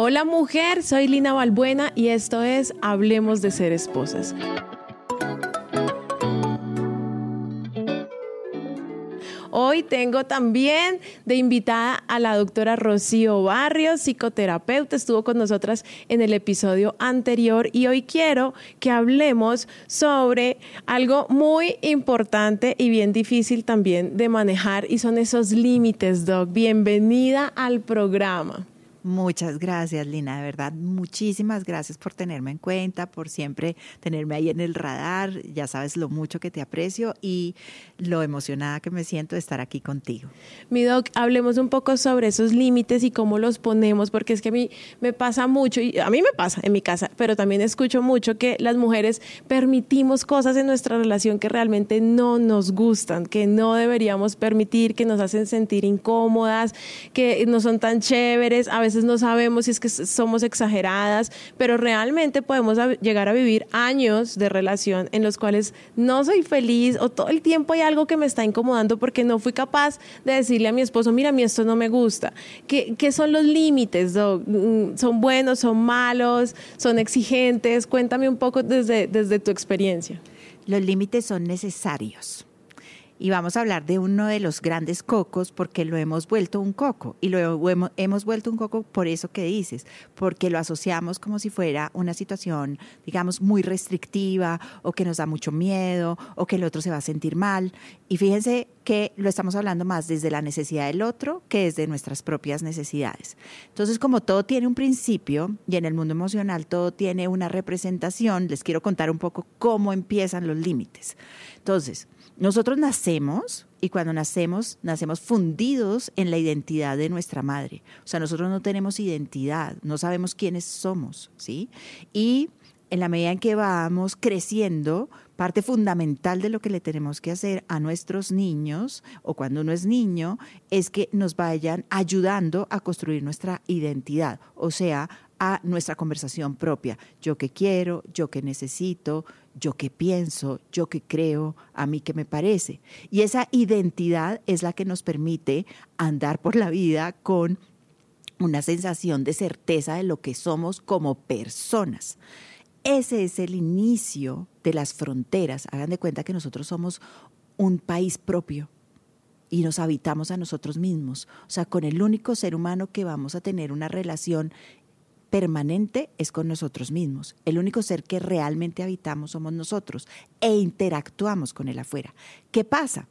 Hola mujer, soy Lina Balbuena y esto es Hablemos de ser esposas. Hoy tengo también de invitada a la doctora Rocío Barrios, psicoterapeuta, estuvo con nosotras en el episodio anterior y hoy quiero que hablemos sobre algo muy importante y bien difícil también de manejar y son esos límites, Doc. Bienvenida al programa. Muchas gracias, Lina, de verdad, muchísimas gracias por tenerme en cuenta, por siempre tenerme ahí en el radar. Ya sabes lo mucho que te aprecio y lo emocionada que me siento de estar aquí contigo. Mi doc, hablemos un poco sobre esos límites y cómo los ponemos, porque es que a mí me pasa mucho, y a mí me pasa en mi casa, pero también escucho mucho que las mujeres permitimos cosas en nuestra relación que realmente no nos gustan, que no deberíamos permitir, que nos hacen sentir incómodas, que no son tan chéveres. A veces no sabemos si es que somos exageradas, pero realmente podemos llegar a vivir años de relación en los cuales no soy feliz o todo el tiempo hay algo que me está incomodando porque no fui capaz de decirle a mi esposo, mira, a mí esto no me gusta. ¿Qué, qué son los límites? Mm, ¿Son buenos, son malos, son exigentes? Cuéntame un poco desde, desde tu experiencia. Los límites son necesarios y vamos a hablar de uno de los grandes cocos porque lo hemos vuelto un coco y lo hemos, vuelto un coco por eso que dices, porque lo asociamos como si fuera una situación, digamos, muy restrictiva o que nos da mucho miedo o que el otro se va a sentir mal. Y fíjense que lo estamos hablando más desde la necesidad del otro que desde nuestras propias necesidades. Entonces, como todo tiene un principio y en el mundo emocional todo tiene una representación, les quiero contar un poco cómo empiezan los límites. Entonces, nosotros nacemos y cuando nacemos, nacemos fundidos en la identidad de nuestra madre. O sea, nosotros no tenemos identidad, no sabemos quiénes somos, ¿sí? Y en la medida en que vamos creciendo, parte fundamental de lo que le tenemos que hacer a nuestros niños o cuando uno es niño es que nos vayan ayudando a construir nuestra identidad, o sea, a nuestra conversación propia. Yo que quiero, yo que necesito, yo que pienso, yo que creo, a mí que me parece. Y esa identidad es la que nos permite andar por la vida con una sensación de certeza de lo que somos como personas. Ese es el inicio de las fronteras. Hagan de cuenta que nosotros somos un país propio y nos habitamos a nosotros mismos. O sea, con el único ser humano que vamos a tener una relación permanente es con nosotros mismos. El único ser que realmente habitamos somos nosotros e interactuamos con el afuera. ¿Qué pasa?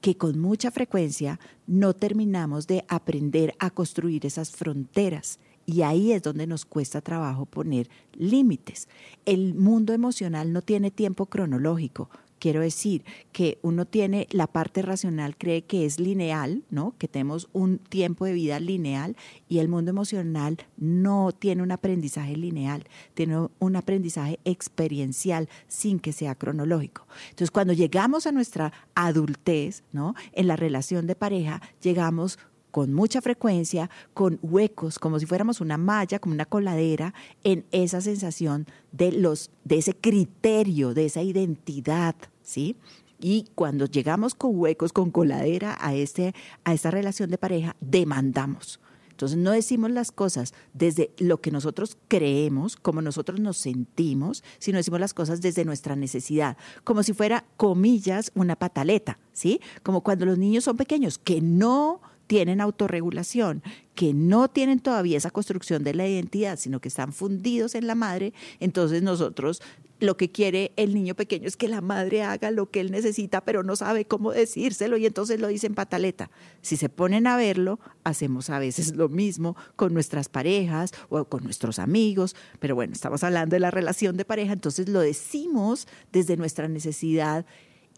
Que con mucha frecuencia no terminamos de aprender a construir esas fronteras y ahí es donde nos cuesta trabajo poner límites. El mundo emocional no tiene tiempo cronológico, Quiero decir que uno tiene la parte racional, cree que es lineal, ¿no? Que tenemos un tiempo de vida lineal y el mundo emocional no tiene un aprendizaje lineal, tiene un aprendizaje experiencial sin que sea cronológico. Entonces, cuando llegamos a nuestra adultez, ¿no? En la relación de pareja, llegamos con mucha frecuencia, con huecos, como si fuéramos una malla, como una coladera, en esa sensación de, los, de ese criterio, de esa identidad, ¿sí? Y cuando llegamos con huecos, con coladera a, este, a esta relación de pareja, demandamos. Entonces no decimos las cosas desde lo que nosotros creemos, como nosotros nos sentimos, sino decimos las cosas desde nuestra necesidad, como si fuera, comillas, una pataleta, ¿sí? Como cuando los niños son pequeños, que no tienen autorregulación, que no tienen todavía esa construcción de la identidad, sino que están fundidos en la madre, entonces nosotros lo que quiere el niño pequeño es que la madre haga lo que él necesita, pero no sabe cómo decírselo y entonces lo dicen pataleta. Si se ponen a verlo, hacemos a veces lo mismo con nuestras parejas o con nuestros amigos, pero bueno, estamos hablando de la relación de pareja, entonces lo decimos desde nuestra necesidad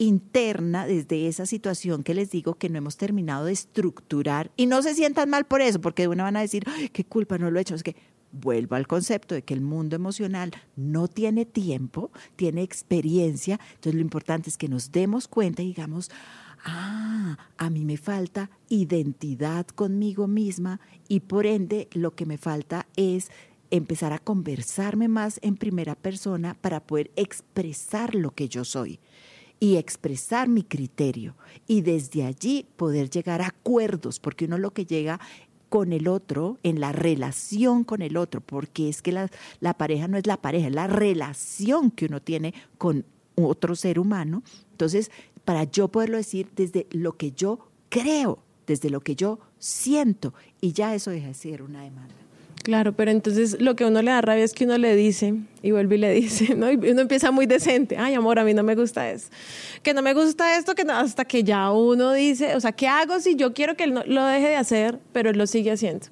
interna desde esa situación que les digo que no hemos terminado de estructurar. Y no se sientan mal por eso, porque de una van a decir, qué culpa, no lo he hecho. Es que vuelvo al concepto de que el mundo emocional no tiene tiempo, tiene experiencia, entonces lo importante es que nos demos cuenta y digamos, ah, a mí me falta identidad conmigo misma y por ende lo que me falta es empezar a conversarme más en primera persona para poder expresar lo que yo soy y expresar mi criterio y desde allí poder llegar a acuerdos, porque uno lo que llega con el otro, en la relación con el otro, porque es que la, la pareja no es la pareja, es la relación que uno tiene con otro ser humano. Entonces, para yo poderlo decir desde lo que yo creo, desde lo que yo siento, y ya eso deja de ser una demanda. Claro, pero entonces lo que uno le da rabia es que uno le dice y vuelve y le dice, ¿no? Y uno empieza muy decente, ay amor, a mí no me gusta eso, que no me gusta esto, que no, hasta que ya uno dice, o sea, ¿qué hago si yo quiero que él no, lo deje de hacer, pero él lo sigue haciendo?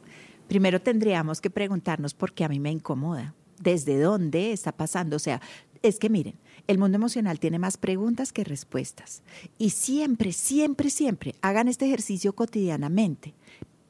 Primero tendríamos que preguntarnos por qué a mí me incomoda, desde dónde está pasando, o sea, es que miren, el mundo emocional tiene más preguntas que respuestas y siempre, siempre, siempre hagan este ejercicio cotidianamente.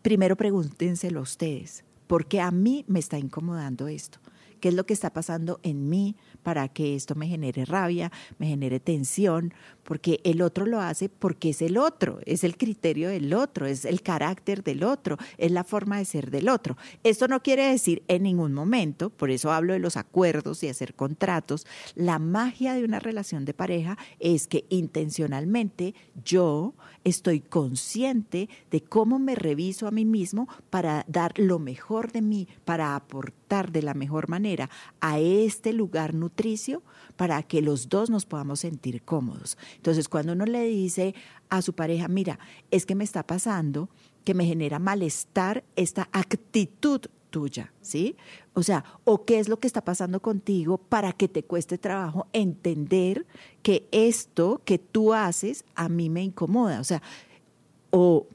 Primero pregúntenselo a ustedes porque a mí me está incomodando esto. ¿Qué es lo que está pasando en mí para que esto me genere rabia, me genere tensión? Porque el otro lo hace porque es el otro, es el criterio del otro, es el carácter del otro, es la forma de ser del otro. Esto no quiere decir en ningún momento, por eso hablo de los acuerdos y hacer contratos, la magia de una relación de pareja es que intencionalmente yo estoy consciente de cómo me reviso a mí mismo para dar lo mejor de mí, para aportar de la mejor manera a este lugar nutricio para que los dos nos podamos sentir cómodos. Entonces, cuando uno le dice a su pareja, mira, es que me está pasando que me genera malestar esta actitud tuya, ¿sí? O sea, o qué es lo que está pasando contigo para que te cueste trabajo entender que esto que tú haces a mí me incomoda, o sea, o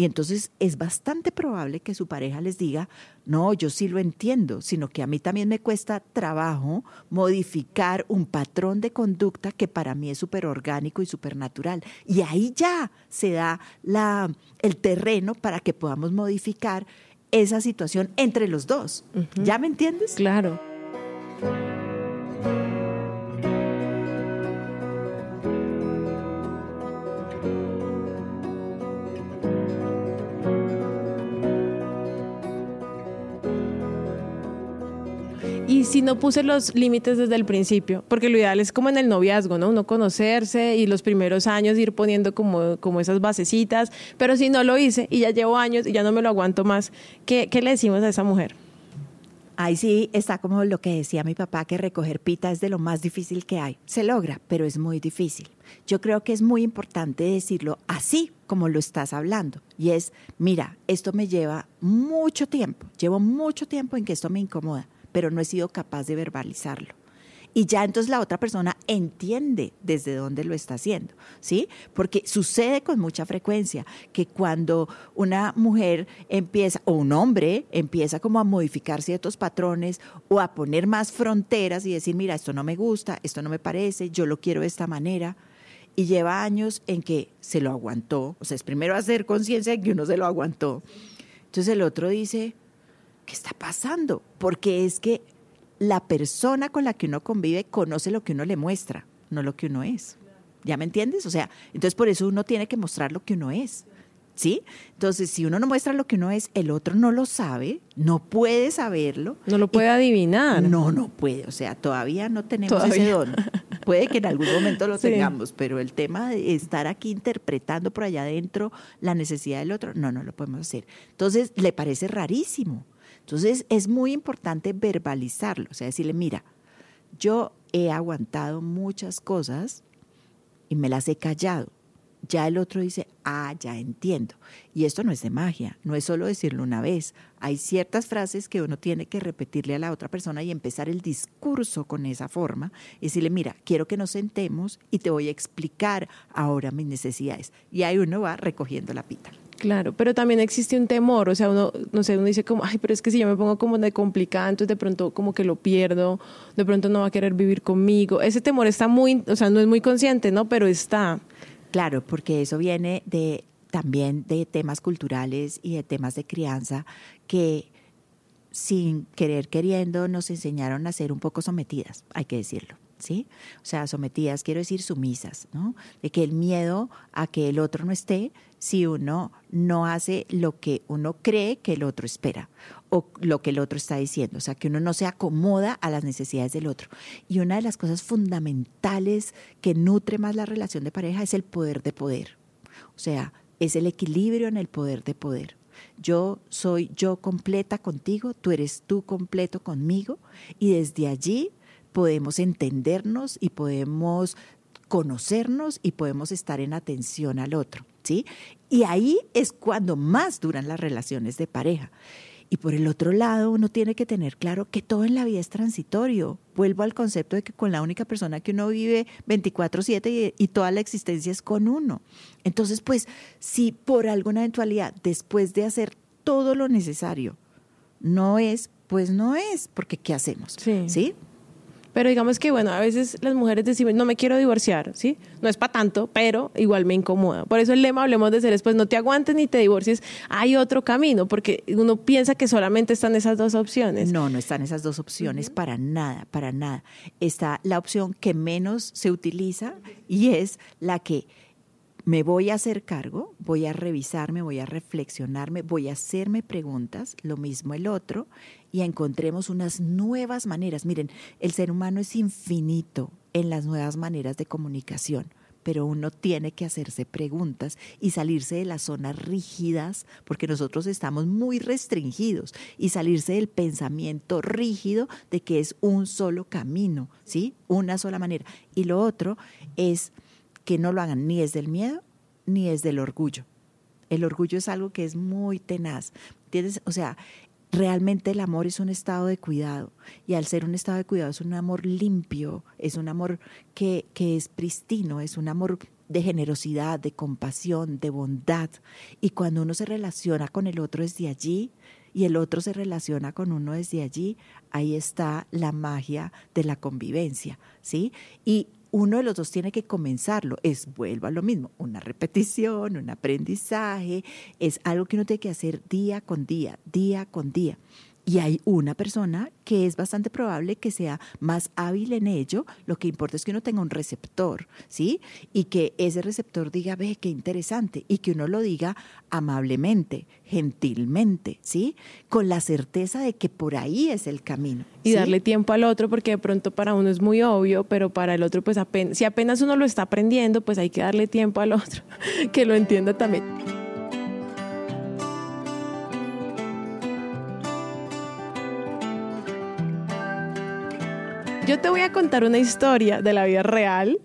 y entonces es bastante probable que su pareja les diga, no, yo sí lo entiendo, sino que a mí también me cuesta trabajo modificar un patrón de conducta que para mí es súper orgánico y súper natural. Y ahí ya se da la, el terreno para que podamos modificar esa situación entre los dos. ¿Ya me entiendes? Claro. Y si no puse los límites desde el principio, porque lo ideal es como en el noviazgo, ¿no? Uno conocerse y los primeros años ir poniendo como, como esas basecitas, pero si no lo hice y ya llevo años y ya no me lo aguanto más, ¿qué, qué le decimos a esa mujer? Ahí sí está como lo que decía mi papá, que recoger pita es de lo más difícil que hay. Se logra, pero es muy difícil. Yo creo que es muy importante decirlo así como lo estás hablando. Y es, mira, esto me lleva mucho tiempo, llevo mucho tiempo en que esto me incomoda pero no he sido capaz de verbalizarlo. Y ya entonces la otra persona entiende desde dónde lo está haciendo, ¿sí? Porque sucede con mucha frecuencia que cuando una mujer empieza, o un hombre empieza como a modificar ciertos patrones o a poner más fronteras y decir, mira, esto no me gusta, esto no me parece, yo lo quiero de esta manera, y lleva años en que se lo aguantó, o sea, es primero hacer conciencia de que uno se lo aguantó. Entonces el otro dice, ¿qué está pasando? Porque es que la persona con la que uno convive conoce lo que uno le muestra, no lo que uno es. ¿Ya me entiendes? O sea, entonces por eso uno tiene que mostrar lo que uno es. ¿Sí? Entonces, si uno no muestra lo que uno es, el otro no lo sabe, no puede saberlo. No lo puede adivinar. No, no puede. O sea, todavía no tenemos ese don. Puede que en algún momento lo tengamos, pero el tema de estar aquí interpretando por allá adentro la necesidad del otro, no, no lo podemos hacer. Entonces, le parece rarísimo. Entonces es muy importante verbalizarlo, o sea, decirle, mira, yo he aguantado muchas cosas y me las he callado. Ya el otro dice, ah, ya entiendo. Y esto no es de magia, no es solo decirlo una vez. Hay ciertas frases que uno tiene que repetirle a la otra persona y empezar el discurso con esa forma. Y decirle, mira, quiero que nos sentemos y te voy a explicar ahora mis necesidades. Y ahí uno va recogiendo la pita. Claro, pero también existe un temor, o sea, uno, no sé, uno dice como, ay, pero es que si yo me pongo como de complicada, entonces de pronto como que lo pierdo, de pronto no va a querer vivir conmigo. Ese temor está muy, o sea, no es muy consciente, ¿no? Pero está. Claro, porque eso viene de también de temas culturales y de temas de crianza que sin querer queriendo nos enseñaron a ser un poco sometidas, hay que decirlo. ¿Sí? O sea, sometidas, quiero decir sumisas, ¿no? De que el miedo a que el otro no esté si uno no hace lo que uno cree que el otro espera o lo que el otro está diciendo, o sea, que uno no se acomoda a las necesidades del otro. Y una de las cosas fundamentales que nutre más la relación de pareja es el poder de poder. O sea, es el equilibrio en el poder de poder. Yo soy yo completa contigo, tú eres tú completo conmigo y desde allí podemos entendernos y podemos conocernos y podemos estar en atención al otro, ¿sí? Y ahí es cuando más duran las relaciones de pareja. Y por el otro lado, uno tiene que tener claro que todo en la vida es transitorio. Vuelvo al concepto de que con la única persona que uno vive 24/7 y, y, toda la existencia es con uno. Entonces, pues, si por alguna eventualidad, después de hacer todo lo necesario, no es, pues no es, porque ¿qué hacemos? Sí. ¿Sí? Pero digamos que, bueno, a veces las mujeres decimos, no me quiero divorciar, ¿sí? No es para tanto, pero igual me incomoda. Por eso el lema, hablemos de seres, pues no te aguantes ni te divorcies, hay otro camino, porque uno piensa que solamente están esas dos opciones. No, no están esas dos opciones para nada, para nada. Está la opción que menos se utiliza y es la que me voy a hacer cargo, voy a revisarme, voy a reflexionarme, voy a hacerme preguntas, lo mismo el otro, y encontremos unas nuevas maneras. Miren, el ser humano es infinito en las nuevas maneras de comunicación, pero uno tiene que hacerse preguntas y salirse de las zonas rígidas, porque nosotros estamos muy restringidos, y salirse del pensamiento rígido de que es un solo camino, ¿sí? Una sola manera. Y lo otro es que no lo hagan ni desde el miedo ni desde el orgullo. El orgullo es algo que es muy tenaz. ¿Entiendes? O sea, realmente el amor es un estado de cuidado y al ser un estado de cuidado es un amor limpio, es un amor que, que es pristino, es un amor de generosidad, de compasión, de bondad. Y cuando uno se relaciona con el otro desde allí y el otro se relaciona con uno desde allí, ahí está la magia de la convivencia, ¿sí? Y uno de los dos tiene que comenzarlo. Es, vuelvo a lo mismo, una repetición, un aprendizaje, es algo que uno tiene que hacer día con día, día con día. Y hay una persona que es bastante probable que sea más hábil en ello. Lo que importa es que uno tenga un receptor, ¿sí? Y que ese receptor diga, ve, qué interesante. Y que uno lo diga amablemente, gentilmente, ¿sí? Con la certeza de que por ahí es el camino. Y darle tiempo al otro, porque de pronto para uno es muy obvio, pero para el otro, pues apenas, si apenas uno lo está aprendiendo, pues hay que darle tiempo al otro, que lo entienda también. Yo te voy a contar una historia de la vida real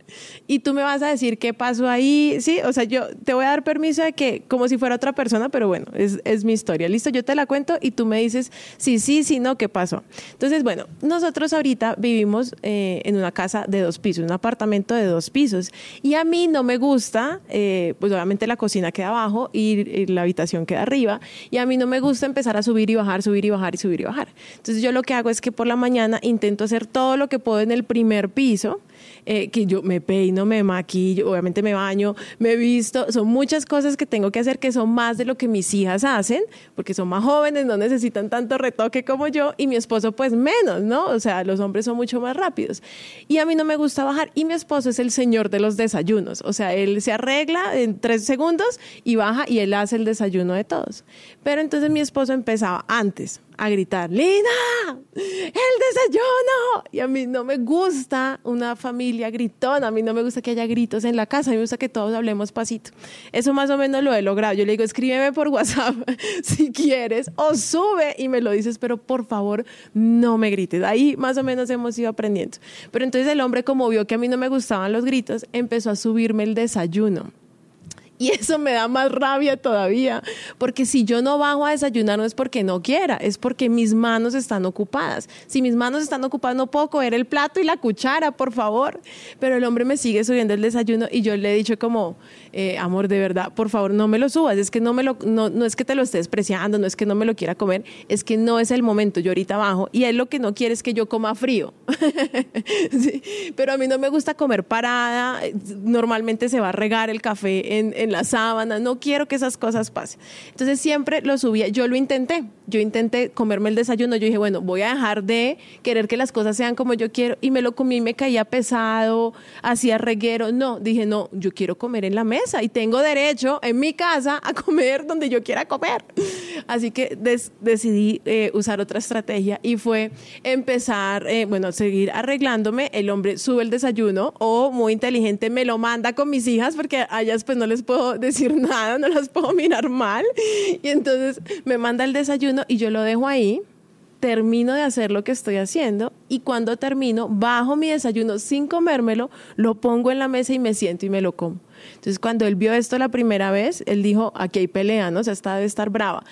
y tú me vas a decir qué pasó ahí, ¿sí? O sea, yo te voy a dar permiso de que, como si fuera otra persona, pero bueno, es, es mi historia. Listo, yo te la cuento y tú me dices sí, sí, sí, no, qué pasó. Entonces, bueno, nosotros ahorita vivimos eh, en una casa de dos pisos, un apartamento de dos pisos, y a mí no me gusta, eh, pues obviamente la cocina queda abajo y, y la habitación queda arriba, y a mí no me gusta empezar a subir y bajar, subir y bajar y subir y bajar. Entonces, yo lo que hago es que por la mañana intento hacer todo lo que puedo en el primer piso, eh, que yo me peino, me maquillo, obviamente me baño, me visto, son muchas cosas que tengo que hacer que son más de lo que mis hijas hacen, porque son más jóvenes, no necesitan tanto retoque como yo, y mi esposo pues menos, ¿no? O sea, los hombres son mucho más rápidos. Y a mí no me gusta bajar, y mi esposo es el señor de los desayunos, o sea, él se arregla en tres segundos y baja y él hace el desayuno de todos. Pero entonces mi esposo empezaba antes, a gritar, Lina, el desayuno. Y a mí no me gusta una familia gritona, a mí no me gusta que haya gritos en la casa, a mí me gusta que todos hablemos pasito. Eso más o menos lo he logrado. Yo le digo, escríbeme por WhatsApp si quieres o sube y me lo dices, pero por favor no me grites. Ahí más o menos hemos ido aprendiendo. Pero entonces el hombre como vio que a mí no me gustaban los gritos, empezó a subirme el desayuno. Y eso me da más rabia todavía, porque si yo no bajo a desayunar no es porque no quiera, es porque mis manos están ocupadas. Si mis manos están ocupadas no puedo coger el plato y la cuchara, por favor. Pero el hombre me sigue subiendo el desayuno y yo le he dicho como, eh, amor, de verdad, por favor no me lo subas, es que no, me lo, no, no es que te lo estés despreciando, no es que no me lo quiera comer, es que no es el momento, yo ahorita bajo y él lo que no quiere es que yo coma frío. pero a mí no me gusta comer parada, normalmente se va a regar el café en, en la sábana, no quiero que esas cosas pasen. Entonces siempre lo subía, yo lo intenté, yo intenté comerme el desayuno, yo dije, bueno, voy a dejar de querer que las cosas sean como yo quiero y me lo comí, me caía pesado, hacía reguero, no, dije, no, yo quiero comer en la mesa y tengo derecho en mi casa a comer donde yo quiera comer. Así que decidí eh, usar otra estrategia y fue empezar, eh, bueno, seguir arreglándome. El hombre sube el desayuno o muy inteligente me lo manda con mis hijas porque a ellas pues no les puedo decir nada, no las puedo mirar mal. Y entonces me manda el desayuno y yo lo dejo ahí termino de hacer lo que estoy haciendo y cuando termino, bajo mi desayuno sin comérmelo, lo pongo en la mesa y me siento y me lo como. Entonces, cuando él vio esto la primera vez, él dijo, aquí hay pelea, ¿no? O sea, esta debe estar brava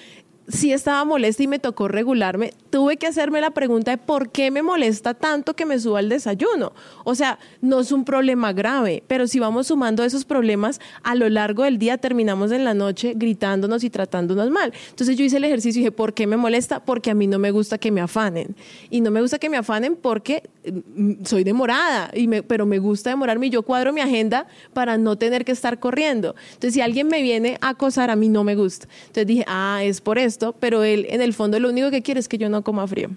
sí estaba molesta y me tocó regularme, tuve que hacerme la pregunta de por qué me molesta tanto que me suba el desayuno. O sea, no es un problema grave, pero si vamos sumando esos problemas a lo largo del día, terminamos en la noche gritándonos y tratándonos mal. Entonces yo hice el ejercicio y dije, ¿por qué me molesta? Porque a mí no me gusta que me afanen. Y no me gusta que me afanen porque mm, soy demorada, y me, pero me gusta demorarme y yo cuadro mi agenda para no tener que estar corriendo. Entonces, si alguien me viene a acosar, a mí no me gusta. Entonces dije, ah, es por esto pero él en el fondo lo único que quiere es que yo no coma frío.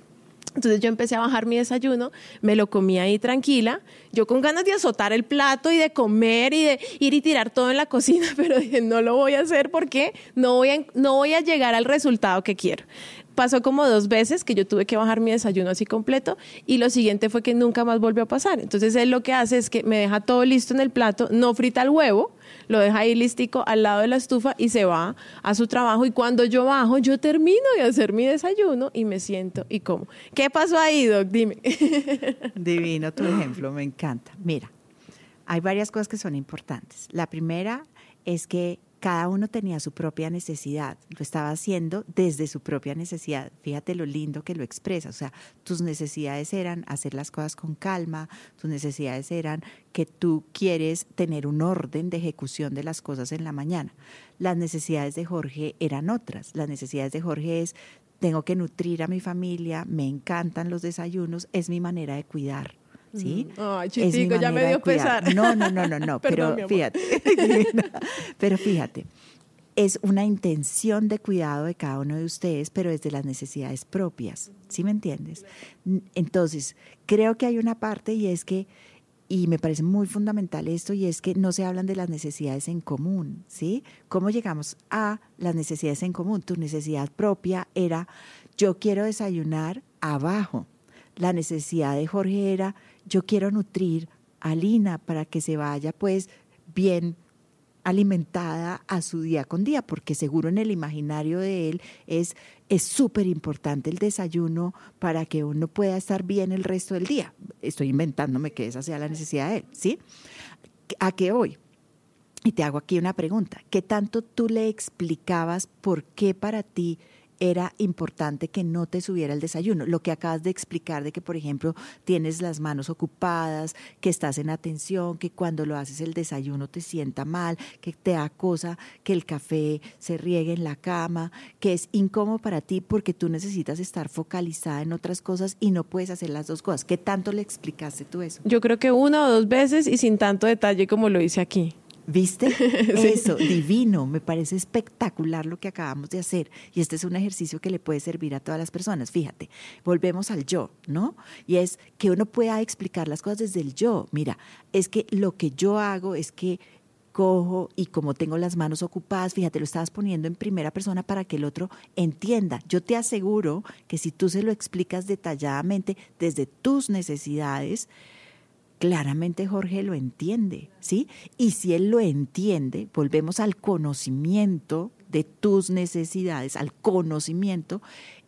Entonces yo empecé a bajar mi desayuno, me lo comí ahí tranquila, yo con ganas de azotar el plato y de comer y de ir y tirar todo en la cocina, pero dije, no lo voy a hacer porque no voy a, no voy a llegar al resultado que quiero. Pasó como dos veces que yo tuve que bajar mi desayuno así completo y lo siguiente fue que nunca más volvió a pasar. Entonces él lo que hace es que me deja todo listo en el plato, no frita el huevo, lo deja ahí listico al lado de la estufa y se va a su trabajo. Y cuando yo bajo, yo termino de hacer mi desayuno y me siento y como. ¿Qué pasó ahí, Doc? Dime. Divino tu ejemplo, me encanta. Mira, hay varias cosas que son importantes. La primera es que cada uno tenía su propia necesidad, lo estaba haciendo desde su propia necesidad. Fíjate lo lindo que lo expresa, o sea, tus necesidades eran hacer las cosas con calma, tus necesidades eran que tú quieres tener un orden de ejecución de las cosas en la mañana. Las necesidades de Jorge eran otras. Las necesidades de Jorge es tengo que nutrir a mi familia, me encantan los desayunos, es mi manera de cuidar. ¿Sí? Ay, chitico, ya me dio pesar. No, no, no, no, no, pero fíjate, pero fíjate, es una intención de cuidado de cada uno de ustedes, pero es de las necesidades propias, ¿sí me entiendes? Entonces, creo que hay una parte y es que y me parece muy fundamental esto y es que no se hablan de las necesidades en común, ¿sí? ¿Cómo llegamos a las necesidades en común? Tu necesidad propia era yo quiero desayunar abajo. La necesidad de Jorge era yo quiero nutrir a Lina para que se vaya pues bien alimentada a su día con día, porque seguro en el imaginario de él es es súper importante el desayuno para que uno pueda estar bien el resto del día. Estoy inventándome que esa sea la necesidad de él, ¿sí? ¿A qué hoy? Y te hago aquí una pregunta. ¿Qué tanto tú le explicabas por qué para ti era importante que no te subiera el desayuno. Lo que acabas de explicar de que, por ejemplo, tienes las manos ocupadas, que estás en atención, que cuando lo haces el desayuno te sienta mal, que te da cosa que el café se riegue en la cama, que es incómodo para ti porque tú necesitas estar focalizada en otras cosas y no puedes hacer las dos cosas. ¿Qué tanto le explicaste tú eso? Yo creo que una o dos veces y sin tanto detalle como lo hice aquí. ¿Viste? Eso, divino, me parece espectacular lo que acabamos de hacer. Y este es un ejercicio que le puede servir a todas las personas. Fíjate, volvemos al yo, ¿no? Y es que uno pueda explicar las cosas desde el yo. Mira, es que lo que yo hago es que cojo y como tengo las manos ocupadas, fíjate, lo estabas poniendo en primera persona para que el otro entienda. Yo te aseguro que si tú se lo explicas detalladamente desde tus necesidades, claramente Jorge lo entiende, ¿sí? Y si él lo entiende, volvemos al conocimiento de tus necesidades, al conocimiento,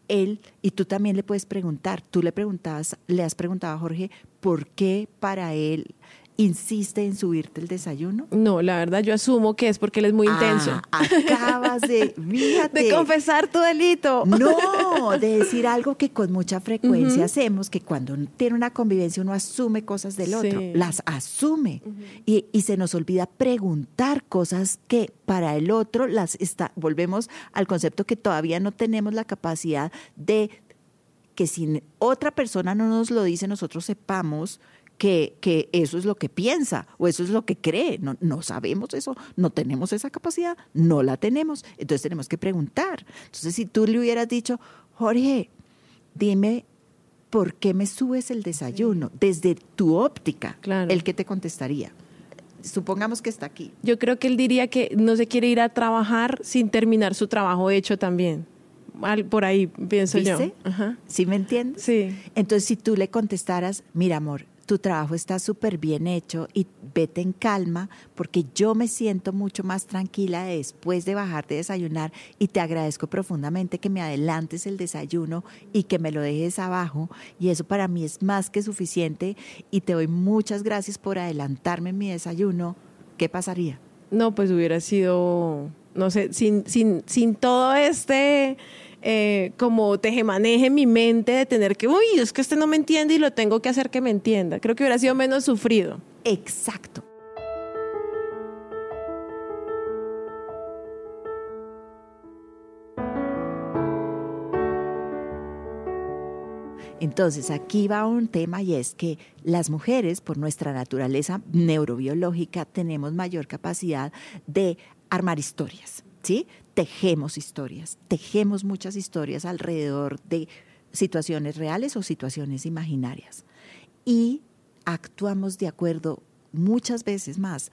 él, y tú también le puedes preguntar, tú le preguntabas, le has preguntado a Jorge, ¿por qué para él insiste en subirte el desayuno? No, la verdad yo asumo que es porque él es muy intenso. Ah, acabas de, de confesar tu delito. No, de decir algo que con mucha frecuencia hacemos, que cuando tiene una convivencia uno asume cosas del otro, las asume y, y, se nos olvida preguntar cosas que para el otro las está, volvemos al concepto que todavía no tenemos la capacidad de que si otra persona no nos lo dice, nosotros sepamos que, que, eso es lo que piensa o eso es lo que cree. No, no sabemos eso, no tenemos esa capacidad, no la tenemos. Entonces tenemos que preguntar. Entonces, si tú le hubieras dicho, Jorge, dime por qué me subes el desayuno desde tu óptica, claro. el que te contestaría. Supongamos que está aquí. Yo creo que él diría que no se quiere ir a trabajar sin terminar su trabajo hecho también. por ahí pienso yo. ¿Sí me entiendes? Sí. Entonces, si tú le contestaras, mira, amor, tu trabajo está súper bien hecho y vete en calma porque yo me siento mucho más tranquila después de bajar de desayunar y te agradezco profundamente que me adelantes el desayuno y que me lo dejes abajo y eso para mí es más que suficiente y te doy muchas gracias por adelantarme en mi desayuno. ¿Qué pasaría? No, pues hubiera sido, no sé, sin, sin, sin todo este eh, como tejemaneje mi mente de tener que, uy, es que este no me entiende y lo tengo que hacer que me entienda. Creo que hubiera sido menos sufrido. Exacto. Entonces, aquí va un tema y es que las mujeres, por nuestra naturaleza neurobiológica, tenemos mayor capacidad de armar historias, ¿sí? tejemos historias, tejemos muchas historias alrededor de situaciones reales o situaciones imaginarias. Y actuamos de acuerdo muchas veces más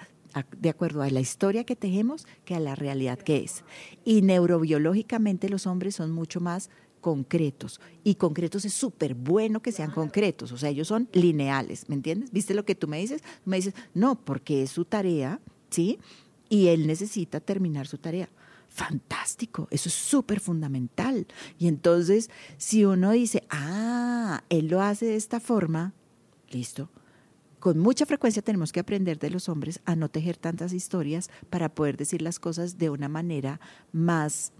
de acuerdo a la historia que tejemos que a la realidad que es. Y neurobiológicamente los hombres son mucho más concretos. Y concretos es súper bueno que sean concretos. O sea, ellos son lineales, ¿me entiendes? ¿Viste lo que tú me dices? Me dices, no, porque es su tarea, ¿sí? Y él necesita terminar su tarea fantástico, eso es súper fundamental. Y entonces, si uno dice, ah, él lo hace de esta forma, listo. Con mucha frecuencia tenemos que aprender de los hombres a no tejer tantas historias para poder decir las cosas de una manera más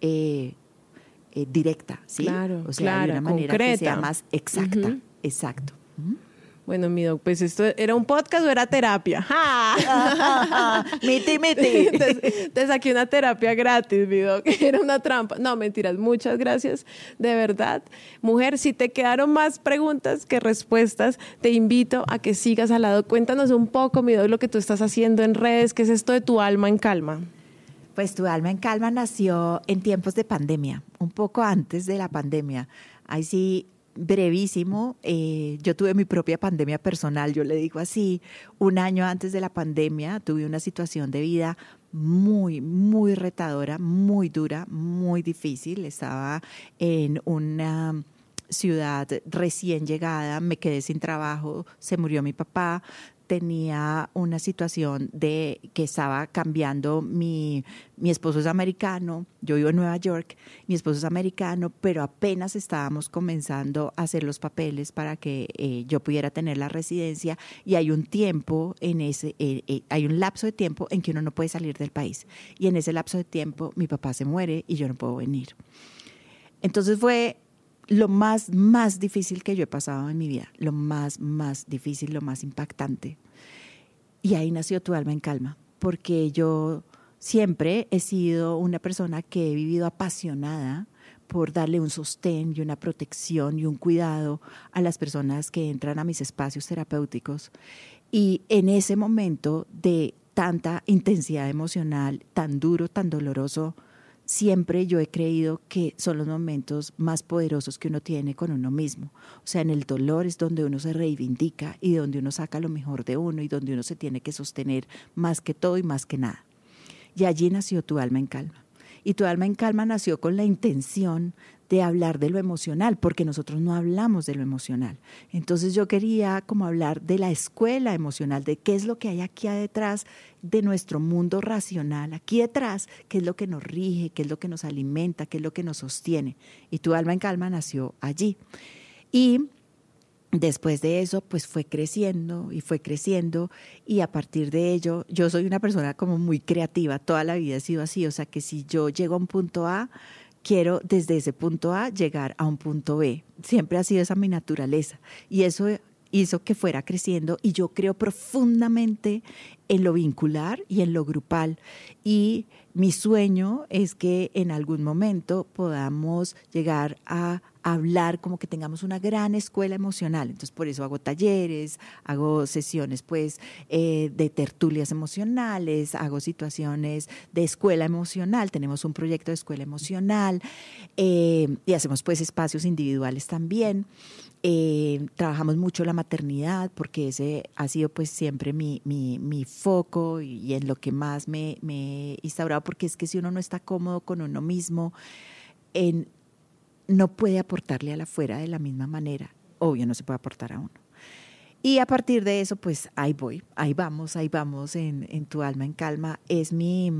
eh, eh, directa, ¿sí? Claro, o sea, de una manera que sea más exacta. Exacto. Bueno, mi doc, pues esto era un podcast o era terapia. miti, miti. Te, saqué una terapia gratis, mi doc. Era una trampa. No, mentiras. Muchas gracias. De verdad. Mujer, si te quedaron más preguntas que respuestas, te invito a que sigas al lado. Cuéntanos un poco, mi doc, lo que tú estás haciendo en redes. ¿Qué es esto de tu alma en calma? Pues tu alma en calma nació en tiempos de pandemia, un poco antes de la pandemia. Ahí sí brevísimo, eh, yo tuve mi propia pandemia personal, yo le digo así, un año antes de la pandemia tuve una situación de vida muy, muy retadora, muy dura, muy difícil. Estaba en una ciudad recién llegada, me quedé sin trabajo, se murió mi papá, tenía una situación de que estaba cambiando mi, mi esposo es americano, yo vivo en Nueva York, mi esposo es americano, pero apenas estábamos comenzando a hacer los papeles para que eh, yo pudiera tener la residencia y hay un tiempo en ese, eh, eh, hay un lapso de tiempo en que uno no puede salir del país y en ese lapso de tiempo mi papá se muere y yo no puedo venir. Entonces fue lo más, más difícil que yo he pasado en mi vida, lo más, más difícil, lo más impactante. Y ahí nació Tu alma en calma, porque yo siempre he sido una persona que he vivido apasionada por darle un sostén y una protección y un cuidado a las personas que entran a mis espacios terapéuticos. Y en ese momento de tanta intensidad emocional, tan duro, tan doloroso, siempre yo he creído que son los momentos más poderosos que uno tiene con uno mismo. O sea, en el dolor es donde uno se reivindica y donde uno saca lo mejor de uno y donde uno se tiene que sostener más que todo y más que nada. Y allí nació tu alma en calma. Y tu alma en calma nació con la intención de hablar de lo emocional, porque nosotros no hablamos de lo emocional. Entonces yo quería como hablar de la escuela emocional, de qué es lo que hay aquí detrás de nuestro mundo racional, aquí detrás, qué es lo que nos rige, qué es lo que nos alimenta, qué es lo que nos sostiene. Y tu alma en calma nació allí. Y Después de eso, pues fue creciendo y fue creciendo y a partir de ello, yo soy una persona como muy creativa, toda la vida he sido así, o sea que si yo llego a un punto A, quiero desde ese punto A llegar a un punto B. Siempre ha sido esa mi naturaleza. Y eso hizo que fuera creciendo y yo creo profundamente en lo vincular y en lo grupal. Y mi sueño es que en algún momento podamos llegar a hablar como que tengamos una gran escuela emocional. Entonces, por eso hago talleres, hago sesiones pues eh, de tertulias emocionales, hago situaciones de escuela emocional, tenemos un proyecto de escuela emocional eh, y hacemos pues espacios individuales también. Eh, trabajamos mucho la maternidad porque ese ha sido pues siempre mi, mi, mi foco y, en lo que más me, me he instaurado porque es que si uno no está cómodo con uno mismo, en, no puede aportarle a la afuera de la misma manera. Obvio, no se puede aportar a uno. Y a partir de eso, pues ahí voy, ahí vamos, ahí vamos en, en tu alma en calma. Es mi,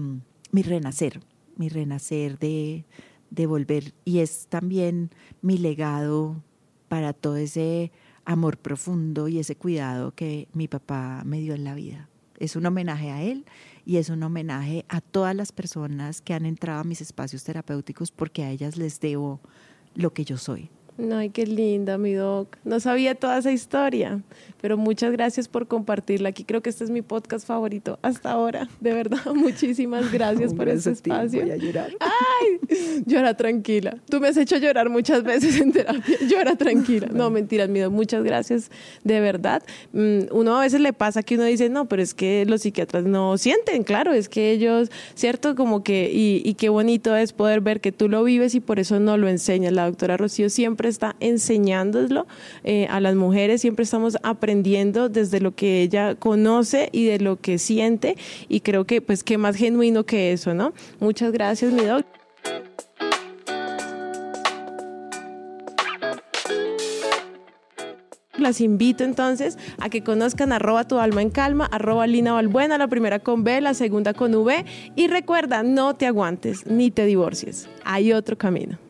mi renacer, mi renacer de, de volver. Y es también mi legado para todo ese amor profundo y ese cuidado que mi papá me dio en la vida. Es un homenaje a él y es un homenaje a todas las personas que han entrado a mis espacios terapéuticos porque a ellas les debo lo que yo soy. Ay, qué linda, mi doc. No sabía toda esa historia, pero muchas gracias por compartirla. Aquí creo que este es mi podcast favorito hasta ahora. De verdad, muchísimas gracias por este espacio. Voy a llorar. Ay, llora tranquila. Tú me has hecho llorar muchas veces en terapia. Llora tranquila. No, mentiras, mi doc. Muchas gracias, de verdad. Mm, uno a veces le pasa que uno dice, no, pero es que los psiquiatras no sienten, claro, es que ellos, ¿cierto? Como que, y, y qué bonito es poder ver que tú lo vives y por eso no lo enseñas. La doctora Rocío siempre está enseñándolo eh, a las mujeres, siempre estamos aprendiendo desde lo que ella conoce y de lo que siente y creo que pues qué más genuino que eso, ¿no? Muchas gracias, mi doc. las invito entonces a que conozcan arroba tu alma en calma, arroba Lina Balbuena, la primera con B, la segunda con V. Y recuerda, no te aguantes ni te divorcies. Hay otro camino.